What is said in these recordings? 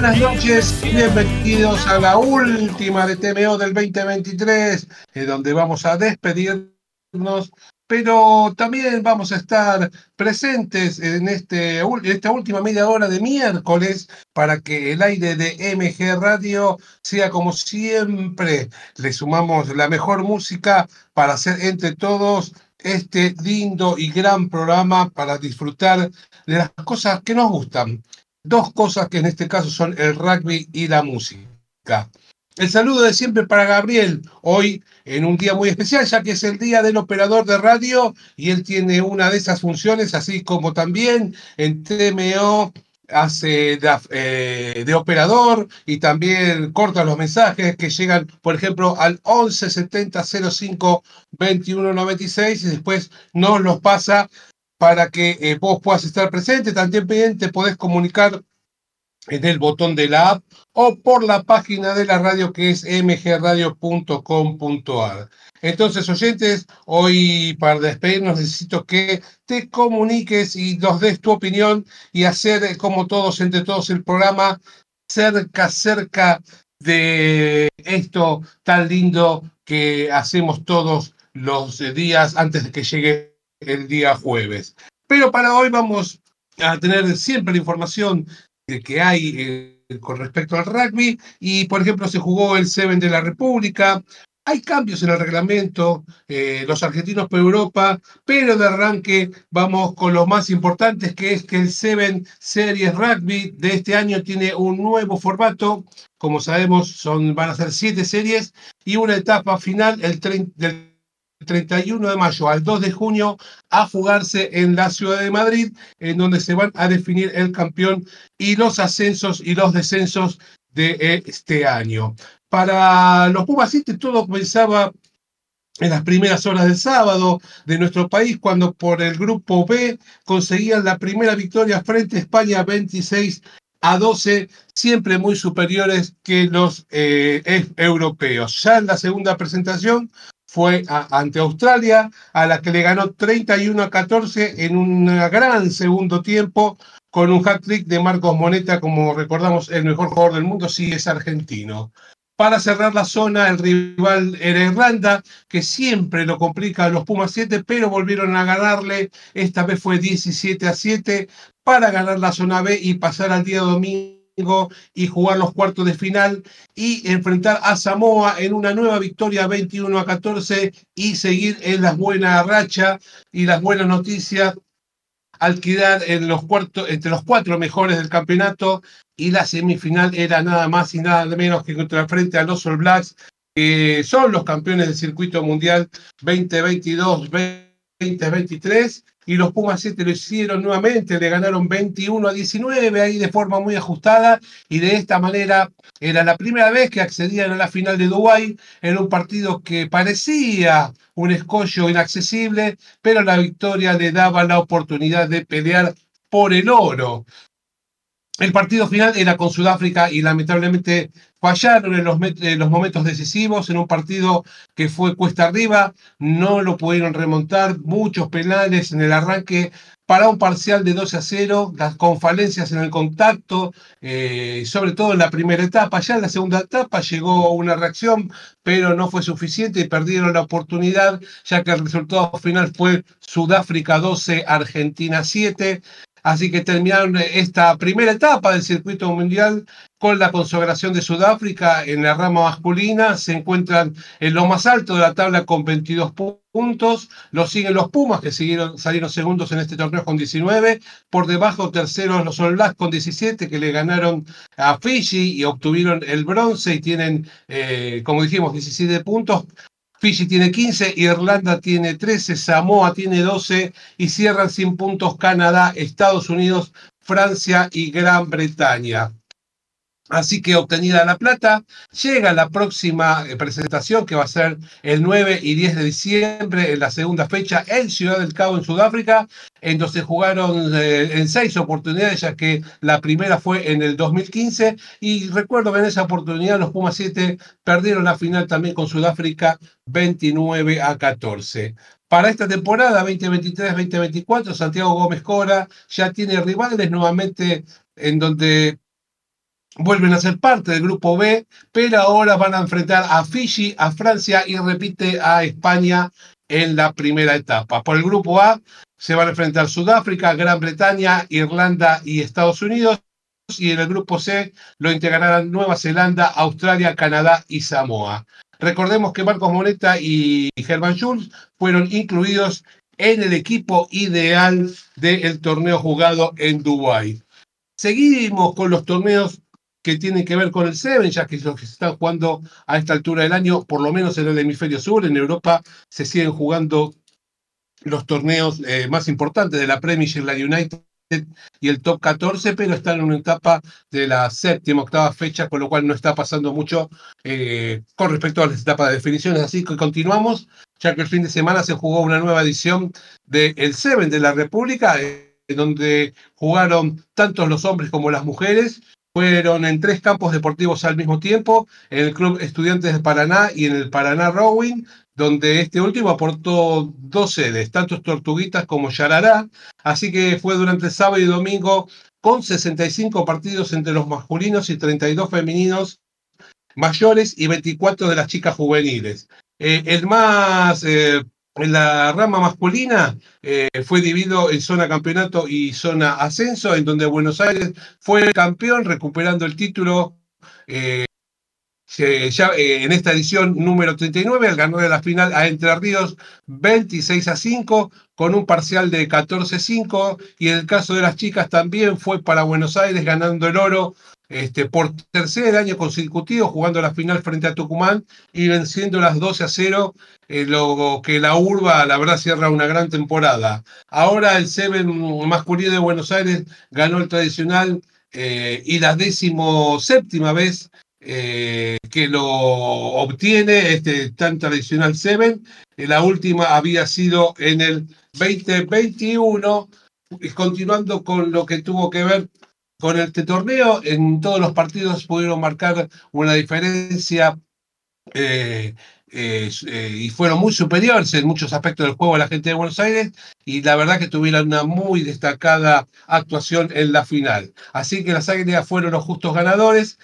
Buenas noches bienvenidos a la última de TMO del 2023, en donde vamos a despedirnos, pero también vamos a estar presentes en, este, esta última media hora de miércoles para que el aire de MG Radio sea como siempre. Le sumamos la mejor música para hacer entre todos este lindo y gran programa para disfrutar de las cosas que nos gustan. Dos cosas que en este caso son el rugby y la música. El saludo de siempre para Gabriel, hoy en un día muy especial, ya que es el día del operador de radio y él tiene una de esas funciones, así como también en TMO hace de, eh, de, operador y también corta los mensajes que llegan, por ejemplo, al 11 70 05 21 96 y después nos los pasa para que eh, vos puedas estar presente. También te podés comunicar en el botón de la app o por la página de la radio que es mgradio.com.ar. Entonces, oyentes, hoy para despedirnos necesito que te comuniques y nos des tu opinión y hacer eh, como todos, entre todos, el programa cerca, cerca de esto tan lindo que hacemos todos los días antes de que llegue el día jueves. Pero para hoy vamos a tener siempre la información que hay eh, con respecto al rugby y, por ejemplo, se jugó el Seven de la República, hay cambios en el reglamento, eh, los argentinos por Europa, pero de arranque vamos con lo más importante, que es que el Seven Series Rugby de este año tiene un nuevo formato. Como sabemos, son, van a ser siete series y una etapa final el del 31 de mayo al 2 de junio a jugarse en la ciudad de Madrid, en donde se van a definir el campeón y los ascensos y los descensos de este año. Para los Pumas todo comenzaba en las primeras horas del sábado de nuestro país, cuando por el grupo B conseguían la primera victoria frente a España 26 a 12, siempre muy superiores que los eh, europeos. Ya en la segunda presentación fue ante Australia, a la que le ganó 31 a 14 en un gran segundo tiempo, con un hat-trick de Marcos Moneta, como recordamos, el mejor jugador del mundo, sí es argentino. Para cerrar la zona, el rival era Irlanda, que siempre lo complica a los Pumas 7, pero volvieron a ganarle. Esta vez fue 17 a 7 para ganar la zona B y pasar al día domingo y jugar los cuartos de final y enfrentar a Samoa en una nueva victoria 21 a 14 y seguir en las buenas rachas y las buenas noticias al quedar en los cuartos, entre los cuatro mejores del campeonato y la semifinal era nada más y nada menos que contra frente a los All Blacks, que son los campeones del circuito mundial 2022-2023. Y los Pumas 7 lo hicieron nuevamente, le ganaron 21 a 19 ahí de forma muy ajustada y de esta manera era la primera vez que accedían a la final de Dubái en un partido que parecía un escollo inaccesible, pero la victoria le daba la oportunidad de pelear por el oro. El partido final era con Sudáfrica y lamentablemente fallaron en los, momentos decisivos, en un partido que fue cuesta arriba, no lo pudieron remontar, muchos penales en el arranque para un parcial de 12 a 0, con falencias en el contacto, eh, sobre todo en la primera etapa. Ya en la segunda etapa llegó una reacción, pero no fue suficiente y perdieron la oportunidad, ya que el resultado final fue Sudáfrica 12, Argentina 7. Así que terminaron esta primera etapa del circuito mundial con la consagración de Sudáfrica en la rama masculina. Se encuentran en lo más alto de la tabla con 22 puntos. Lo siguen los Pumas, que siguieron, salieron segundos en este torneo con 19. Por debajo, terceros los All con 17, que le ganaron a Fiji y obtuvieron el bronce y tienen, eh, como dijimos, 17 puntos. Fiji tiene 15, Irlanda tiene 13, Samoa tiene 12 y cierran sin puntos Canadá, Estados Unidos, Francia y Gran Bretaña. Así que obtenida la plata, llega la próxima eh, presentación que va a ser el 9 y 10 de diciembre en la segunda fecha en Ciudad del Cabo, en Sudáfrica, en donde jugaron eh, en seis oportunidades, ya que la primera fue en el 2015. Y recuerdo que en esa oportunidad los Pumas 7 perdieron la final también con Sudáfrica 29 a 14. Para esta temporada 2023-2024, Santiago Gómez Cora ya tiene rivales nuevamente en donde vuelven a ser parte del grupo B, pero ahora van a enfrentar a Fiji, a Francia y repite a España en la primera etapa. Por el grupo A se van a enfrentar Sudáfrica, Gran Bretaña, Irlanda y Estados Unidos. Y en el grupo C lo integrarán Nueva Zelanda, Australia, Canadá y Samoa. Recordemos que Marcos Moneta y Germán Schulz fueron incluidos en el equipo ideal del torneo jugado en Dubái. Seguimos con los torneos que tienen que ver con el Seven, ya que los que se están jugando a esta altura del año, por lo menos en el hemisferio sur, en Europa se siguen jugando los torneos eh, más importantes de la Premier, la United y el top 14, pero están en una etapa de la séptima, octava fecha, con lo cual no está pasando mucho eh, con respecto a las etapas de definiciones. Así que continuamos, ya que el fin de semana se jugó una nueva edición del el Seven de la República, eh, donde jugaron tanto los hombres como las mujeres. Fueron en tres campos deportivos al mismo tiempo, en el Club Estudiantes de Paraná y en el Paraná Rowing, donde este último aportó dos sedes, tanto Tortuguitas como Yarará, así que fue durante sábado y domingo con 65 partidos entre los masculinos y 32 femeninos mayores y 24 de las chicas juveniles. Eh, el más, eh, en la rama masculina, eh, fue dividido en zona campeonato y zona ascenso, en donde Buenos Aires fue el campeón, recuperando el título ya eh, en esta edición número 39, al ganar de la final a Entre Ríos 26 a 5, con un parcial de 14-5, y en el caso de las chicas también fue para Buenos Aires ganando el oro este, por tercer año consecutivo, jugando la final frente a Tucumán y venciendo las 12 a 0, eh, lo que la urba, la verdad, cierra una gran temporada. Ahora el Seven masculino de Buenos Aires ganó el tradicional eh, y la décimo séptima vez eh, que lo obtiene este tan tradicional Seven. Eh, la última había sido en el 2021, continuando con lo que tuvo que ver con este torneo. En todos los partidos pudieron marcar una diferencia eh, y fueron muy superiores en muchos aspectos del juego a la gente de Buenos Aires y la verdad que tuvieron una muy destacada actuación en la final. Así que las Águilas fueron los justos ganadores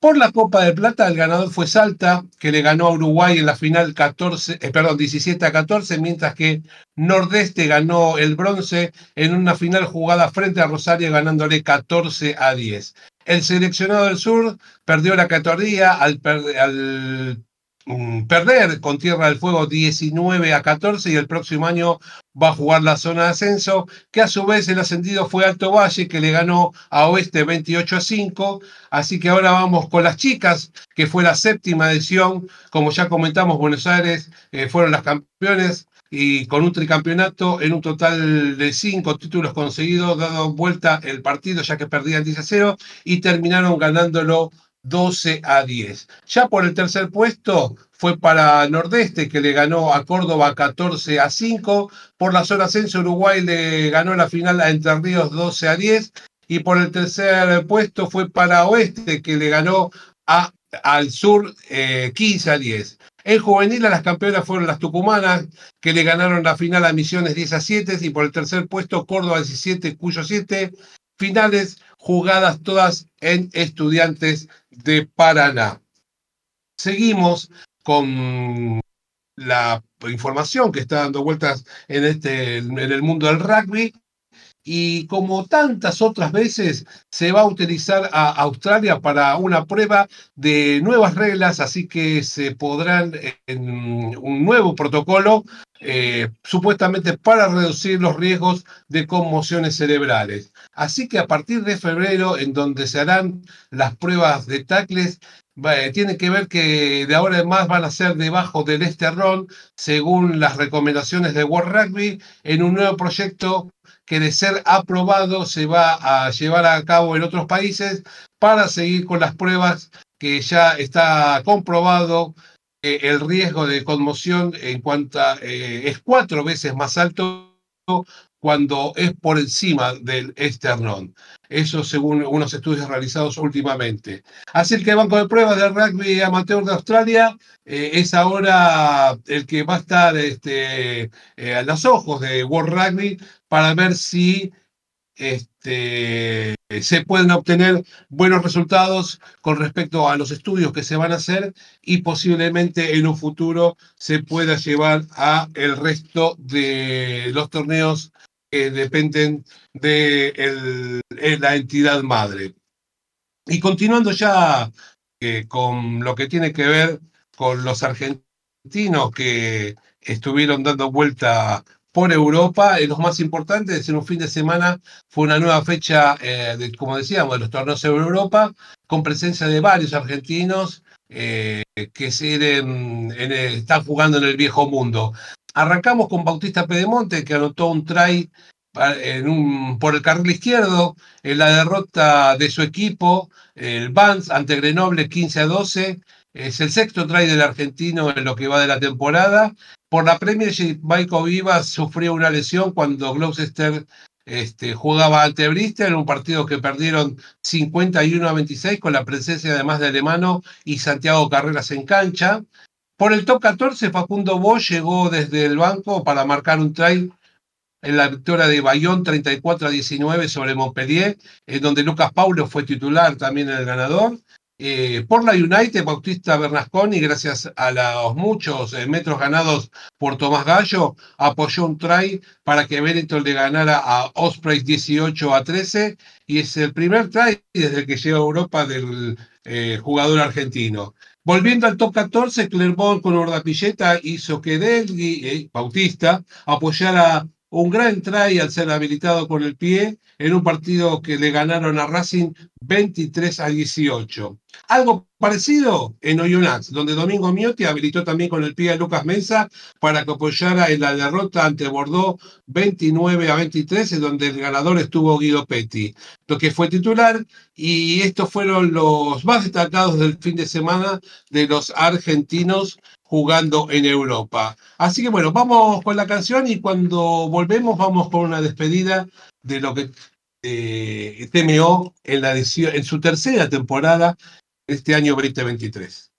por la Copa de Plata, el ganador fue Salta, que le ganó a Uruguay en la final 14, eh, perdón, 17 a 14, mientras que Nordeste ganó el bronce en una final jugada frente a Rosario ganándole 14 a 10. El seleccionado del sur perdió la categoría al, al Mm, perder con Tierra del Fuego 19 a 14 y el próximo año va a jugar la zona de ascenso, que a su vez el ascendido fue Alto Valle, que le ganó a Oeste 28 a 5. Así que ahora vamos con las chicas, que fue la séptima edición. Como ya comentamos, Buenos Aires eh, fueron las campeones y con un tricampeonato en un total de cinco títulos conseguidos, dado vuelta el partido ya que perdían 10 a 0 y terminaron ganándolo 12 a 10. Ya por el tercer puesto fue para Nordeste, que le ganó a Córdoba 14 a 5. Por la zona ascenso, Uruguay le ganó la final a Entre Ríos 12 a 10. Y por el tercer puesto fue para Oeste, que le ganó a, al Sur 15 eh, a 10. En juvenil, las campeonas fueron las tucumanas, que le ganaron la final a Misiones 10 a 7. Y por el tercer puesto, Córdoba 17, Cuyo 7. Finales jugadas todas en Estudiantes de Paraná. Seguimos con la información que está dando vueltas en, este, en el mundo del rugby y como tantas otras veces se va a utilizar a Australia para una prueba de nuevas reglas, así que se podrán en un nuevo protocolo eh, supuestamente para reducir los riesgos de conmociones cerebrales. Así que a partir de febrero, en donde se harán las pruebas de tacles, tiene que ver que de ahora en más van a ser debajo del esterrón, según las recomendaciones de World Rugby, en un nuevo proyecto que de ser aprobado se va a llevar a cabo en otros países para seguir con las pruebas que ya está comprobado eh, el riesgo de conmoción en cuanto eh, es cuatro veces más alto cuando es por encima del esternón. Eso según unos estudios realizados últimamente. Así que el Banco de Pruebas del Rugby Amateur de Australia eh, es ahora el que va a estar este, a los ojos de World Rugby para ver si este, se pueden obtener buenos resultados con respecto a los estudios que se van a hacer y posiblemente en un futuro se pueda llevar a el resto de los torneos que dependen de la entidad madre. Y continuando ya eh, con lo que tiene que ver con los argentinos que estuvieron dando vuelta por Europa. los más importantes, en un fin de semana fue una nueva fecha, eh, de, como decíamos, de los torneos de Europa, con presencia de varios argentinos eh, que están jugando en el viejo mundo. Arrancamos con Bautista Pedemonte, que anotó un try por el carril izquierdo en la derrota de su equipo, el Vans ante Grenoble 15 a 12. Es el sexto try del argentino en lo que va de la temporada. Por la Premiership, Michael Vivas sufrió una lesión cuando Gloucester este, jugaba ante Bristol en un partido que perdieron 51 a 26 con la presencia además de Alemano y Santiago Carreras en cancha. Por el top 14, Facundo Bosch llegó desde el banco para marcar un try en la victoria de Bayón 34 a 19 sobre Montpellier, en donde Lucas Paulo fue titular también el ganador. Eh, por la United, Bautista Bernasconi, gracias a los muchos eh, metros ganados por Tomás Gallo, apoyó un try para que Benetton le ganara a Osprey 18 a 13 y es el primer try desde que llega a Europa del eh, jugador argentino. Volviendo al top 14, Clermont con Ordapilleta hizo que Delgui, Bautista, apoyara un gran try al ser habilitado con el pie en un partido que le ganaron a Racing 23 a 18. Algo parecido en Oyonnax, donde Domingo Miotti habilitó también con el pie a Lucas Mesa para que apoyara en la derrota ante Bordeaux 29 a 23, en donde el ganador estuvo Guido Petti, lo que fue titular, y estos fueron los más destacados del fin de semana de los argentinos jugando en Europa. Así que bueno, vamos con la canción y cuando volvemos vamos con una despedida de lo que eh, TMO en, la en su tercera temporada este año 2023.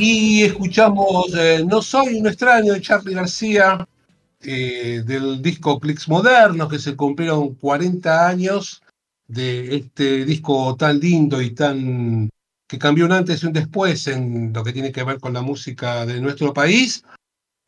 Y escuchamos eh, No soy un extraño de Charlie García, eh, del disco Clicks Modernos, que se cumplieron 40 años de este disco tan lindo y tan que cambió un antes y un después en lo que tiene que ver con la música de nuestro país.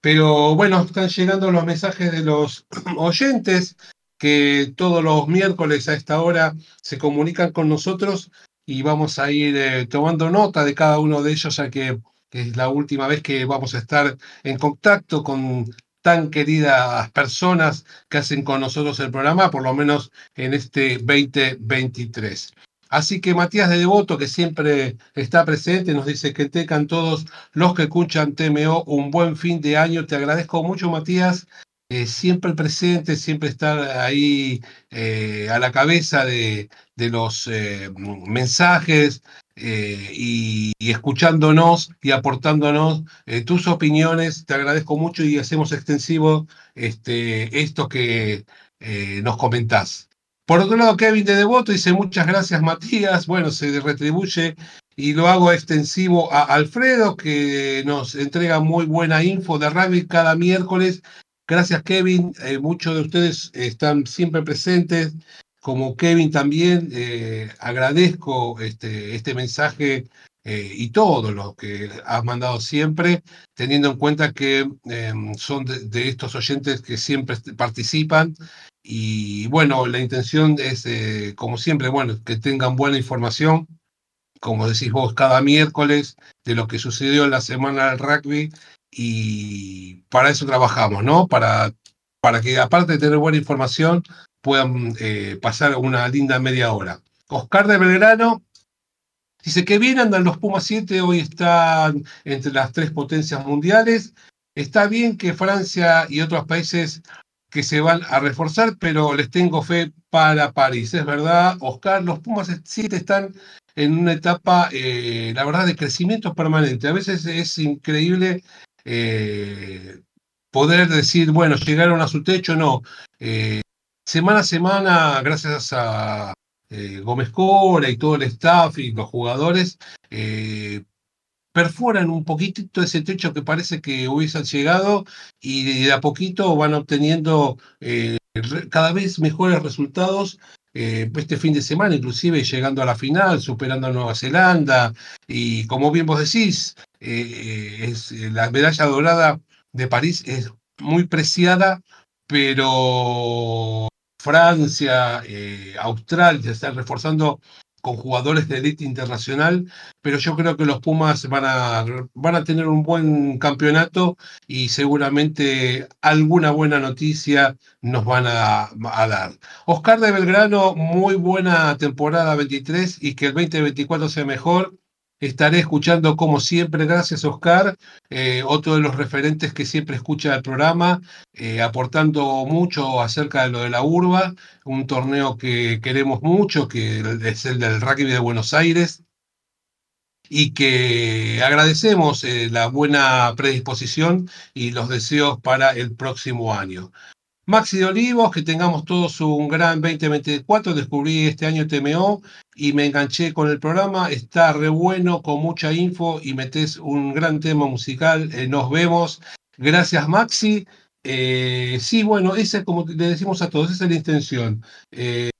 Pero bueno, están llegando los mensajes de los oyentes que todos los miércoles a esta hora se comunican con nosotros y vamos a ir eh, tomando nota de cada uno de ellos, ya que, es la última vez que vamos a estar en contacto con tan queridas personas que hacen con nosotros el programa, por lo menos en este 2023. Así que Matías de Devoto, que siempre está presente, nos dice que tengan todos los que escuchan TMO un buen fin de año. Te agradezco mucho, Matías. Eh, siempre presente, siempre estar ahí eh, a la cabeza de, los eh, mensajes y, escuchándonos y aportándonos tus opiniones. Te agradezco mucho y hacemos extensivo este, esto que nos comentás. Por otro lado, Kevin de Devoto dice muchas gracias Matías. Bueno, se retribuye y lo hago extensivo a Alfredo, que nos entrega muy buena info de rugby cada miércoles. Gracias Kevin, eh, muchos de ustedes están siempre presentes. Como Kevin también, eh, agradezco este, este mensaje eh, y todo lo que has mandado siempre, teniendo en cuenta que em, son de, estos oyentes que siempre participan y bueno, la intención es, eh, como siempre, bueno, que tengan buena información, como decís vos, cada miércoles de lo que sucedió en la semana del rugby y para eso trabajamos, ¿no? Para, para que aparte de tener buena información, puedan eh, pasar una linda media hora. Oscar de Belgrano dice que bien andan los Pumas 7, hoy están entre las tres potencias mundiales. Está bien que Francia y otros países que se van a reforzar, pero les tengo fe para París. Es verdad, Oscar, los Pumas 7 están en una etapa, eh, la verdad, de crecimiento permanente. A veces es increíble eh, poder decir, bueno, llegaron a su techo, no. Eh, semana a semana, gracias a Gómez Cora y todo el staff y los jugadores, perforan un poquitito ese techo que parece que hubiesen llegado y de a poquito van obteniendo eh, cada vez mejores resultados. Eh, este fin de semana, inclusive llegando a la final, superando a Nueva Zelanda, y como bien vos decís, eh, es, la medalla dorada de París es muy preciada, pero Francia, Australia se están reforzando con jugadores de élite internacional, pero yo creo que los Pumas van a, van a tener un buen campeonato y seguramente alguna buena noticia nos van a, a, dar. Oscar de Belgrano, muy buena temporada 23 y que el 2024 sea mejor. Estaré escuchando como siempre, gracias Oscar, eh, otro de los referentes que siempre escucha el programa, eh, aportando mucho acerca de lo de la urba, un torneo que queremos mucho, que es el del rugby de Buenos Aires, y que agradecemos eh, la buena predisposición y los deseos para el próximo año. Maxi de Olivos, que tengamos todos un gran 2024. Descubrí este año TMO y me enganché con el programa. Está re bueno, con mucha info y metes un gran tema musical. Eh, nos vemos. Gracias, Maxi. Eh, sí, bueno, esa es como le decimos a todos, esa es la intención. Eh,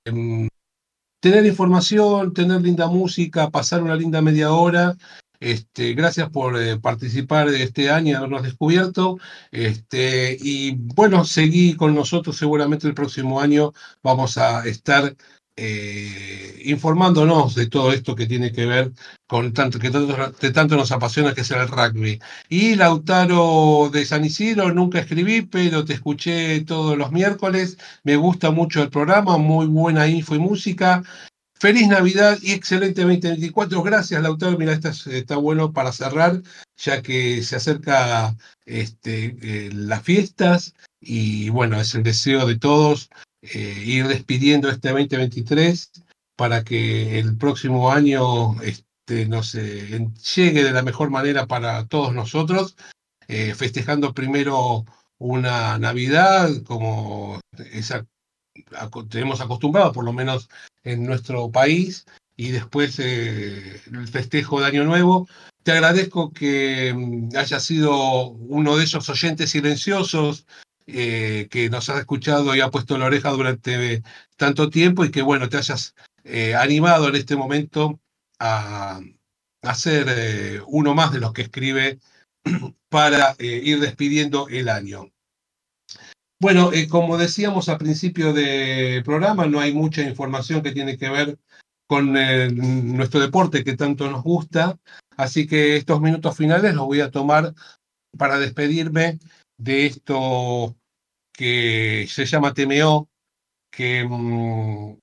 tener información, tener linda música, pasar una linda media hora este, gracias por eh, participar este año y habernos descubierto. Este, y bueno, seguí con nosotros. Seguramente el próximo año vamos a estar eh, informándonos de todo esto que tiene que ver con tanto que tanto, tanto nos apasiona que es el rugby. Y Lautaro de San Isidro, nunca escribí, pero te escuché todos los miércoles. Me gusta mucho el programa, muy buena info y música. Feliz Navidad y excelente 2024. Gracias, Lautaro. Mira, está, bueno para cerrar, ya que se acerca este, eh, las fiestas y bueno, es el deseo de todos eh, ir despidiendo este 2023 para que el próximo año este, nos llegue de la mejor manera para todos nosotros, eh, festejando primero una Navidad como esa tenemos acostumbrado, por lo menos en nuestro país, y después eh, el festejo de Año Nuevo, te agradezco que mm, hayas sido uno de esos oyentes silenciosos eh, que nos has escuchado y ha puesto la oreja durante tanto tiempo y que, bueno, te hayas eh, animado en este momento a, a ser uno más de los que escribe para ir despidiendo el año. Bueno, eh, como decíamos al principio del programa, no hay mucha información que tiene que ver con nuestro deporte que tanto nos gusta, así que estos minutos finales los voy a tomar para despedirme de esto que se llama TMO, que mm,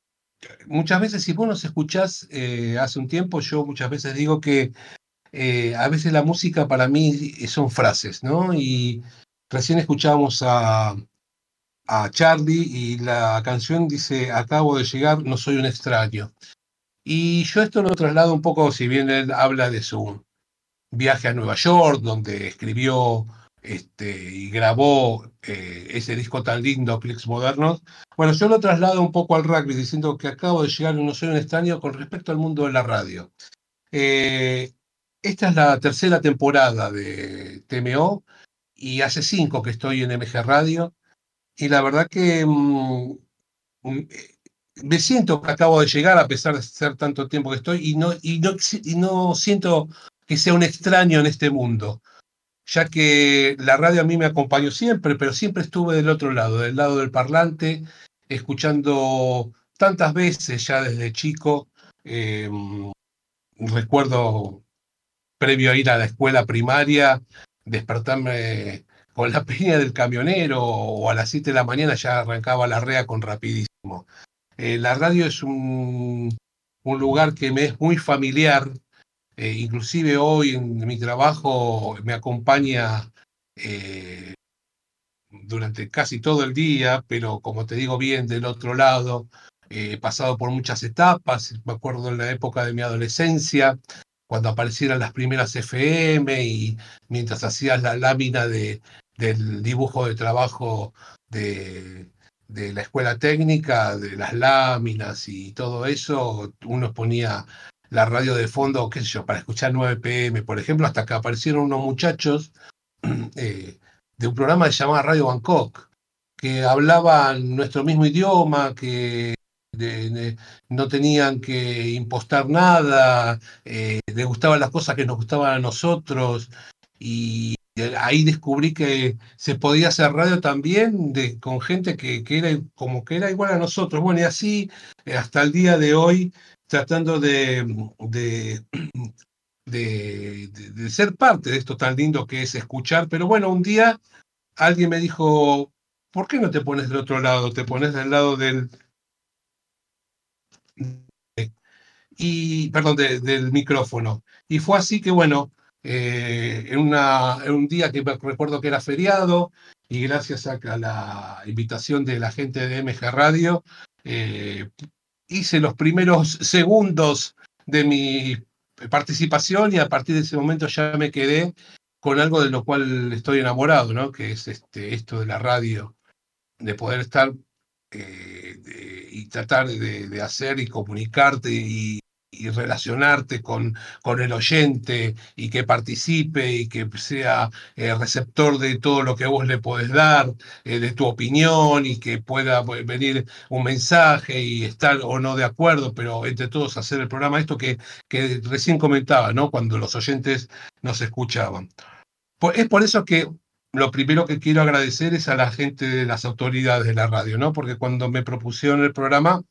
muchas veces, si vos nos escuchás eh, hace un tiempo, yo muchas veces digo que eh, a veces la música para mí son frases, ¿no? Y recién escuchábamos a, a Charlie y la canción dice, acabo de llegar, no soy un extraño. Y yo esto lo traslado un poco, si bien él habla de su viaje a Nueva York, donde escribió este, y grabó eh, ese disco tan lindo, Clicks Modernos. Bueno, yo lo traslado un poco al rugby, diciendo que acabo de llegar, no soy un extraño, con respecto al mundo de la radio. Eh, esta es la tercera temporada de TMO y hace cinco que estoy en MG Radio y la verdad que mm, mm, eh, me siento que acabo de llegar a pesar de ser tanto tiempo que estoy y no, y no, y no siento que sea un extraño en este mundo, ya que la radio a mí me acompañó siempre, pero siempre estuve del otro lado, del lado del parlante, escuchando tantas veces ya desde chico. Eh, recuerdo previo a ir a la escuela primaria, despertarme con la peña del camionero o a las 7 de la mañana ya arrancaba la rea con rapidísimo. Eh, la radio es un, un, lugar que me es muy familiar, eh, inclusive hoy en mi trabajo me acompaña eh, durante casi todo el día, pero como te digo bien, del otro lado, he pasado por muchas etapas, me acuerdo en la época de mi adolescencia, cuando aparecieran las primeras FM y mientras hacías la lámina de, del dibujo de trabajo de, de, la escuela técnica, de las láminas y todo eso, uno ponía la radio de fondo, qué sé yo, para escuchar 9 pm, por ejemplo, hasta que aparecieron unos muchachos eh, de un programa que se llamaba Radio Bangkok, que hablaban nuestro mismo idioma, que no tenían que impostar nada, eh, les gustaban las cosas que nos gustaban a nosotros y ahí descubrí que se podía hacer radio también de, con gente que, que, era como que era igual a nosotros. Bueno, y así eh, hasta el día de hoy, tratando de, de, de, de, ser parte de esto tan lindo que es escuchar. Pero bueno, un día alguien me dijo, ¿por qué no te pones del otro lado? Te pones del lado del... Y, perdón, del micrófono. Y fue así que, bueno, eh, en, una, en, un día que recuerdo que era feriado y gracias a, la invitación de la gente de MG Radio, eh, hice los primeros segundos de mi participación y a partir de ese momento ya me quedé con algo de lo cual estoy enamorado, ¿no? que es este, esto de la radio, de poder estar eh, y tratar de, de, hacer y comunicarte y, y relacionarte con, con el oyente y que participe y que sea eh, receptor de todo lo que vos le podés dar, eh, de tu opinión y que pueda venir un mensaje y estar o no de acuerdo, pero entre todos hacer el programa, esto que, que recién comentaba, ¿no? Cuando los oyentes nos escuchaban. Es por eso que lo primero que quiero agradecer es a la gente de las autoridades de la radio, ¿no? Porque cuando me propusieron el programa,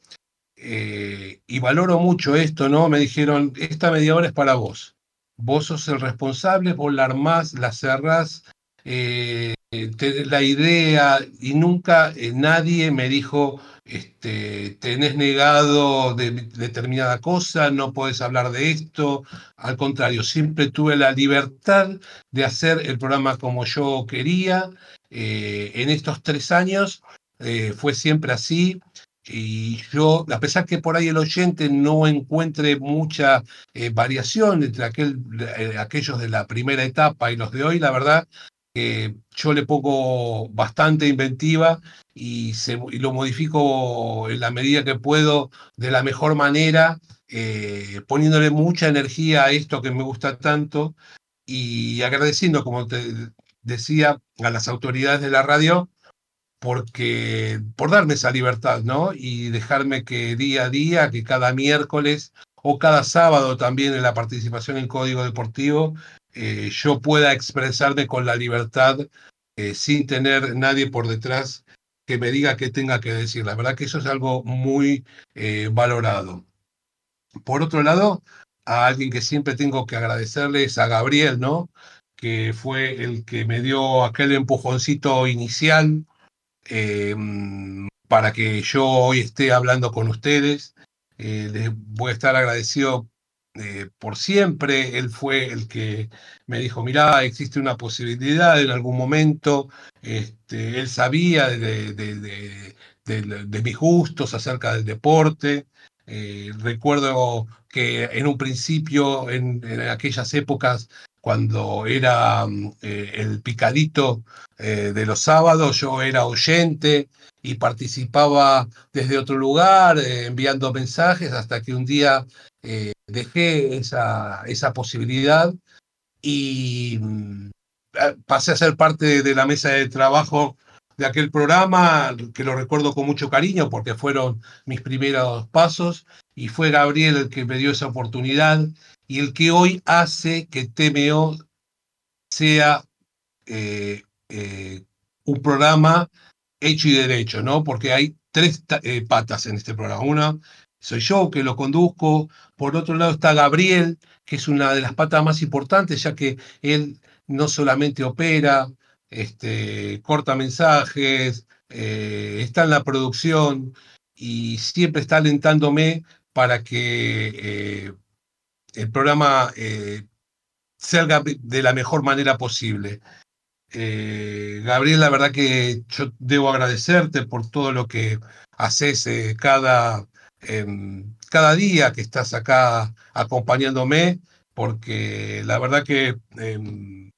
eh, y valoro mucho esto, ¿no? Me dijeron, esta media hora es para vos. Vos sos el responsable, vos la armás, la cerrás, eh, la idea, y nunca eh, nadie me dijo, este, tenés negado de, determinada cosa, no podés hablar de esto. Al contrario, siempre tuve la libertad de hacer el programa como yo quería. en estos tres años fue siempre así. Y yo, a pesar que por ahí el oyente no encuentre mucha eh, variación entre aquel, eh, aquellos de la primera etapa y los de hoy, la verdad, que yo le pongo bastante inventiva y, se, y, lo modifico en la medida que puedo de la mejor manera eh, poniéndole mucha energía a esto que me gusta tanto y agradeciendo, como te decía, a las autoridades de la radio porque por darme esa libertad, ¿no? Y dejarme que día a día, que cada miércoles o cada sábado también en la participación en Código Deportivo, eh, yo pueda expresarme con la libertad eh, sin tener nadie por detrás que me diga qué tenga que decir. La verdad que eso es algo muy eh, valorado. Por otro lado, a alguien que siempre tengo que agradecerle es a Gabriel, ¿no? Que fue el que me dio aquel empujoncito inicial em, para que yo hoy esté hablando con ustedes. Eh, les voy a estar agradecido eh, por siempre. Él fue el que me dijo, mirá, existe una posibilidad en algún momento. Este, él sabía de, mis gustos acerca del deporte. Eh, recuerdo que en un principio, en, aquellas épocas, cuando era mm, eh, el picadito de los sábados, yo era oyente y participaba desde otro lugar, enviando mensajes, hasta que un día dejé esa, esa posibilidad y mm, pasé a ser parte de la mesa de trabajo de aquel programa, que lo recuerdo con mucho cariño porque fueron mis primeros pasos y fue Gabriel el que me dio esa oportunidad y el que hoy hace que TMO sea eh, eh, un programa hecho y derecho, ¿no? Porque hay tres eh, patas en este programa. Una soy yo que lo conduzco. Por otro lado está Gabriel, que es una de las patas más importantes, ya que él no solamente opera, este, corta mensajes, está en la producción y siempre está alentándome para que el programa eh, salga de la mejor manera posible. Gabriel, la verdad que yo debo agradecerte por todo lo que haces cada Em, cada día que estás acá acompañándome, porque la verdad que em,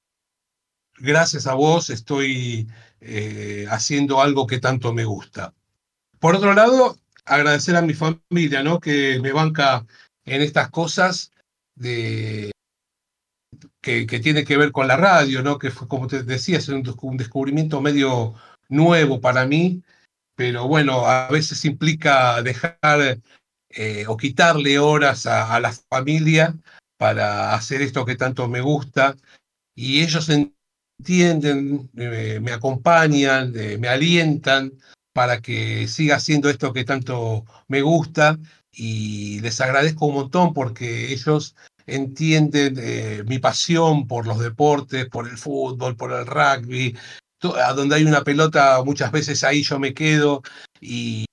gracias a vos estoy eh, haciendo algo que tanto me gusta. Por otro lado, agradecer a mi familia, ¿no? Que me banca en estas cosas de, que, que tiene que ver con la radio, ¿no? Que fue, como te decía, es un descubrimiento medio nuevo para mí pero bueno, a veces implica dejar eh, o quitarle horas a, la familia para hacer esto que tanto me gusta y ellos entienden, eh, me acompañan, eh, me alientan para que siga haciendo esto que tanto me gusta y les agradezco un montón porque ellos entienden mi pasión por los deportes, por el fútbol, por el rugby, a donde hay una pelota, muchas veces ahí yo me quedo y,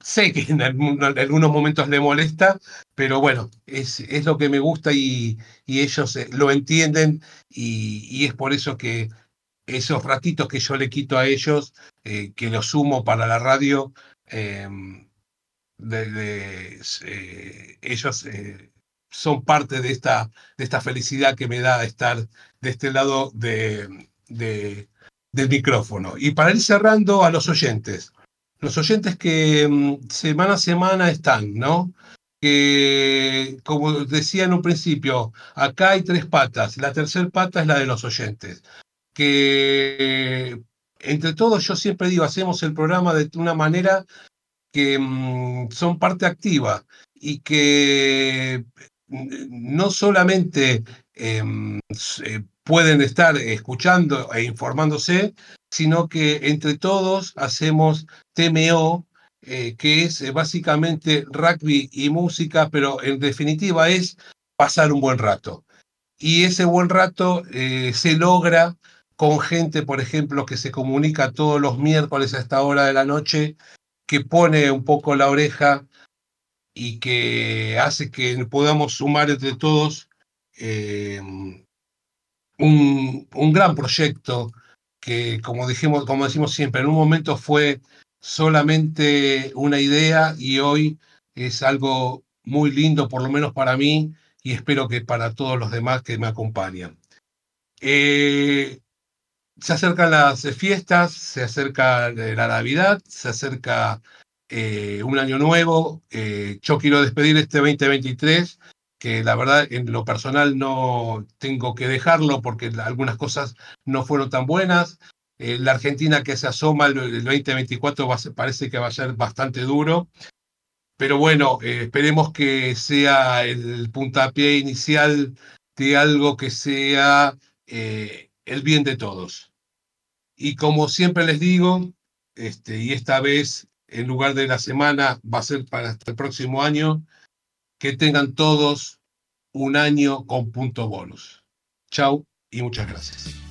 sé que en, algunos momentos le molesta, pero bueno, es, es lo que me gusta y, ellos eh, lo entienden y, es por eso que esos ratitos que yo le quito a ellos, eh, que los sumo para la radio, em, eh, ellos son parte de esta, de esta felicidad que me da estar de este lado de, del micrófono. Y para ir cerrando a los oyentes, los oyentes que mm, semana a semana están, ¿no? Que, como decía en un principio, acá hay tres patas. La tercera pata es la de los oyentes. Que entre todos, yo siempre digo, hacemos el programa de una manera que mm, son parte activa y que no solamente em, eh, pueden estar escuchando e informándose, sino que entre todos hacemos TMO, eh, que es eh, básicamente rugby y música, pero en definitiva es pasar un buen rato. Y ese buen rato se logra con gente, por ejemplo, que se comunica todos los miércoles a esta hora de la noche, que pone un poco la oreja y que hace que podamos sumar entre todos un, un gran proyecto que, como, dijimos, como decimos siempre, en un momento fue solamente una idea y hoy es algo muy lindo, por lo menos para mí, y espero que para todos los demás que me acompañan. Eh, se acercan las fiestas, se acerca la Navidad, se acerca eh, un año nuevo. yo quiero despedir este 2023 que la verdad en lo personal no tengo que dejarlo porque algunas cosas no fueron tan buenas. Eh, la Argentina que se asoma el, 2024 parece que va a ser bastante duro. Pero bueno, eh, esperemos que sea el puntapié inicial de algo que sea eh, el bien de todos. Y como siempre les digo, este, y esta vez en lugar de la semana va a ser para el próximo año, que tengan todos un año con punto bonus. Chau y muchas gracias.